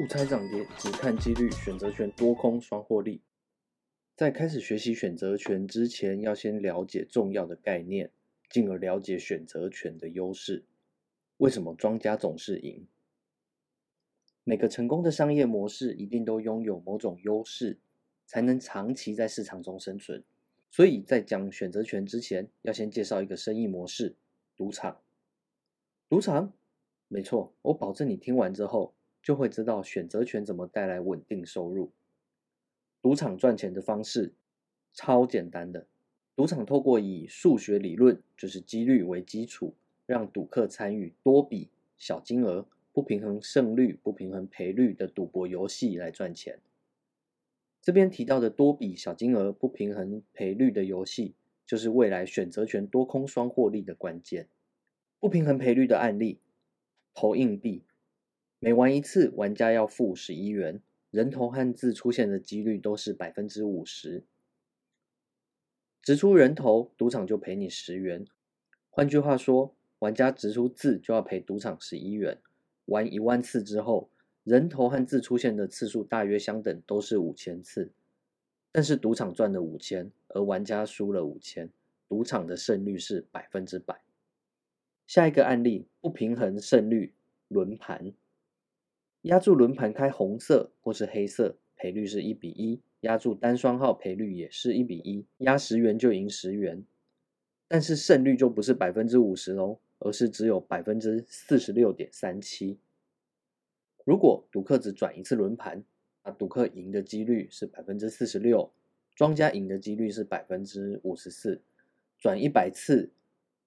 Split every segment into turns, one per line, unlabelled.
不猜涨跌，只看几率，选择权多空双获利。在开始学习选择权之前，要先了解重要的概念，进而了解选择权的优势。为什么庄家总是赢？每个成功的商业模式一定都拥有某种优势，才能长期在市场中生存。所以在讲选择权之前，要先介绍一个生意模式——赌场。赌场？没错，我保证你听完之后，就会知道选择权怎么带来稳定收入。赌场赚钱的方式超简单的，赌场透过以数学理论，就是几率为基础，让赌客参与多笔小金额、不平衡胜率、不平衡赔率的赌博游戏来赚钱。这边提到的多笔小金额、不平衡赔率的游戏，就是未来选择权多空双获利的关键。不平衡赔率的案例，投硬币，每玩一次，玩家要付十一元。人头和字出现的几率都是百分之五十，掷出人头，赌场就赔你十元。换句话说，玩家掷出字就要赔赌场十一元。玩一万次之后，人头和字出现的次数大约相等，都是五千次。但是赌场赚了五千，而玩家输了五千，赌场的胜率是百分之百。下一个案例，不平衡胜率轮盘。压住轮盘开红色或是黑色，赔率是一比一；压住单双号，赔率也是一比一。压十元就赢十元，但是胜率就不是百分之五十喽，而是只有百分之四十六点三七。如果赌客只转一次轮盘，那赌客赢的几率是百分之四十六，庄家赢的几率是百分之五十四。转一百次，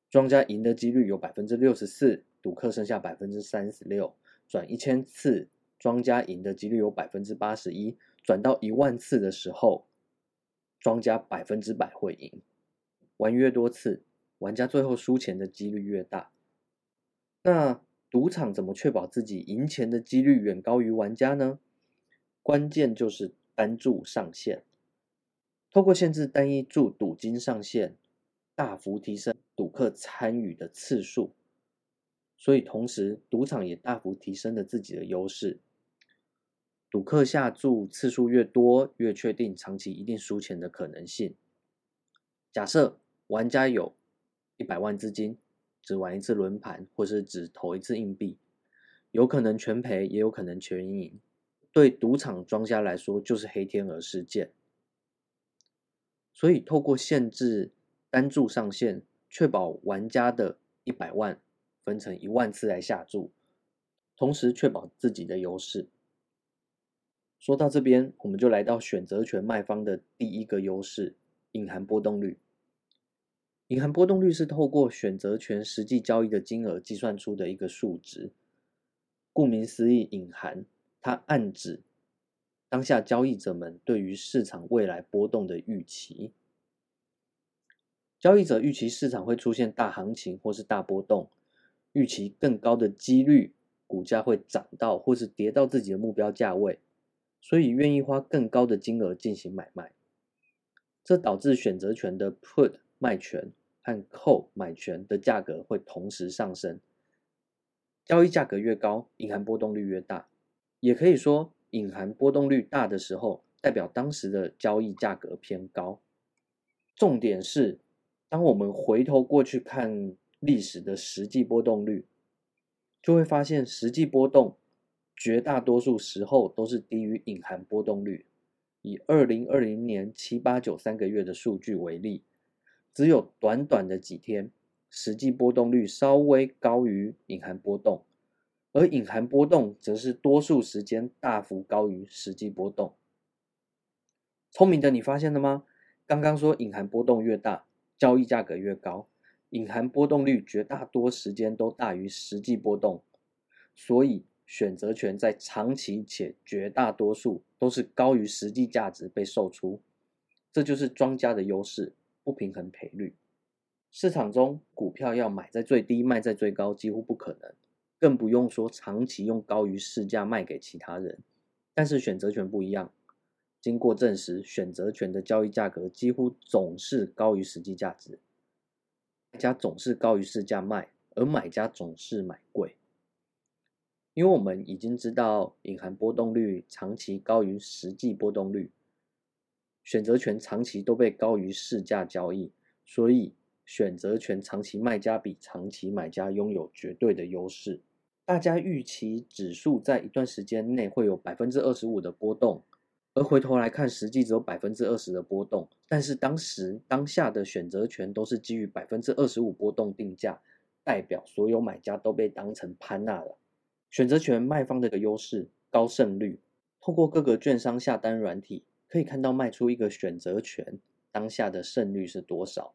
庄家赢的几率有百分之六十四，赌客剩下百分之三十六。转一千次，庄家赢的几率有百分之八十一；转到一万次的时候，庄家百分之百会赢。玩越多次，玩家最后输钱的几率越大。那赌场怎么确保自己赢钱的几率远高于玩家呢？关键就是单注上限。透过限制单一注赌金上限，大幅提升赌客参与的次数。所以，同时，赌场也大幅提升了自己的优势。赌客下注次数越多，越确定长期一定输钱的可能性。假设玩家有一百万资金，只玩一次轮盘，或是只投一次硬币，有可能全赔，也有可能全赢。对赌场庄家来说，就是黑天鹅事件。所以，透过限制单注上限，确保玩家的一百万。分成一万次来下注，同时确保自己的优势。说到这边，我们就来到选择权卖方的第一个优势——隐含波动率。隐含波动率是透过选择权实际交易的金额计算出的一个数值。顾名思义，隐含，它暗指当下交易者们对于市场未来波动的预期。交易者预期市场会出现大行情或是大波动。预期更高的几率，股价会涨到或是跌到自己的目标价位，所以愿意花更高的金额进行买卖。这导致选择权的 put 卖权和 call 买权的价格会同时上升。交易价格越高，隐含波动率越大。也可以说，隐含波动率大的时候，代表当时的交易价格偏高。重点是，当我们回头过去看。历史的实际波动率，就会发现实际波动绝大多数时候都是低于隐含波动率。以二零二零年七八九三个月的数据为例，只有短短的几天，实际波动率稍微高于隐含波动，而隐含波动则是多数时间大幅高于实际波动。聪明的你发现了吗？刚刚说隐含波动越大，交易价格越高。隐含波动率绝大多时间都大于实际波动，所以选择权在长期且绝大多数都是高于实际价值被售出，这就是庄家的优势，不平衡赔率。市场中股票要买在最低，卖在最高几乎不可能，更不用说长期用高于市价卖给其他人。但是选择权不一样，经过证实，选择权的交易价格几乎总是高于实际价值。卖家总是高于市价卖，而买家总是买贵。因为我们已经知道隐含波动率长期高于实际波动率，选择权长期都被高于市价交易，所以选择权长期卖家比长期买家拥有绝对的优势。大家预期指数在一段时间内会有百分之二十五的波动，而回头来看，实际只有百分之二十的波动。但是当时当下的选择权都是基于百分之二十五波动定价，代表所有买家都被当成潘娜了。选择权卖方的一个优势高胜率，透过各个券商下单软体可以看到卖出一个选择权当下的胜率是多少。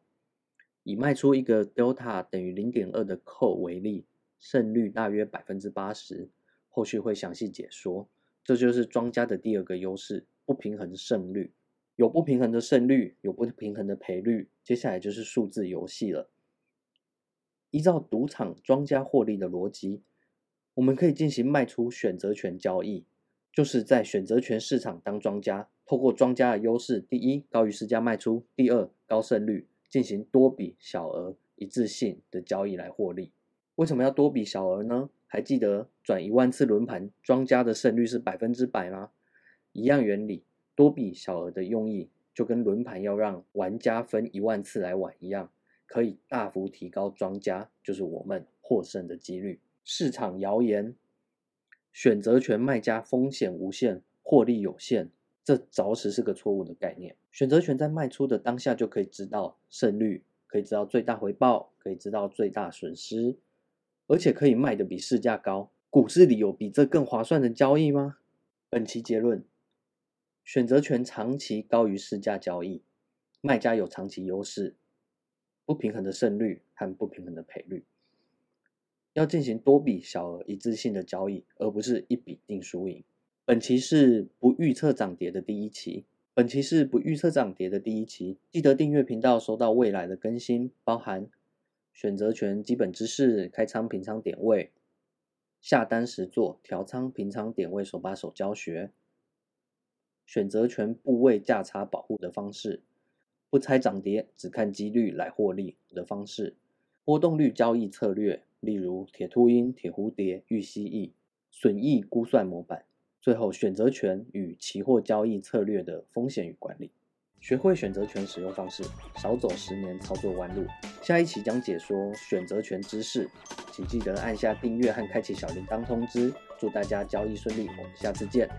以卖出一个 delta 等于零点二的 call 为例。胜率大约百分之八十，后续会详细解说。这就是庄家的第二个优势：不平衡胜率。有不平衡的胜率，有不平衡的赔率，接下来就是数字游戏了。依照赌场庄家获利的逻辑，我们可以进行卖出选择权交易，就是在选择权市场当庄家，透过庄家的优势：第一，高于市价卖出；第二，高胜率，进行多笔小额一致性的交易来获利。为什么要多笔小额呢？还记得转一万次轮盘，庄家的胜率是百分之百吗？一样原理，多笔小额的用意就跟轮盘要让玩家分一万次来玩一样，可以大幅提高庄家，就是我们获胜的几率。市场谣言，选择权卖家风险无限，获利有限，这着实是个错误的概念。选择权在卖出的当下就可以知道胜率，可以知道最大回报，可以知道最大损失。而且可以卖得比市价高，股市里有比这更划算的交易吗？本期结论：选择权长期高于市价交易，卖家有长期优势，不平衡的胜率和不平衡的赔率。要进行多笔小额一致性的交易，而不是一笔定输赢。本期是不预测涨跌的第一期，本期是不预测涨跌的第一期，记得订阅频道，收到未来的更新，包含。选择权基本知识、开仓平仓点位、下单实作、调仓平仓点位手把手教学、选择权部位价差保护的方式、不猜涨跌只看几率来获利的方式、波动率交易策略，例如铁秃鹰、铁蝴蝶、玉蜥蜴、损益估算模板。最后，选择权与期货交易策略的风险与管理。学会选择权使用方式，少走十年操作弯路。下一期将解说选择权知识，请记得按下订阅和开启小铃铛通知。祝大家交易顺利，我们下次见。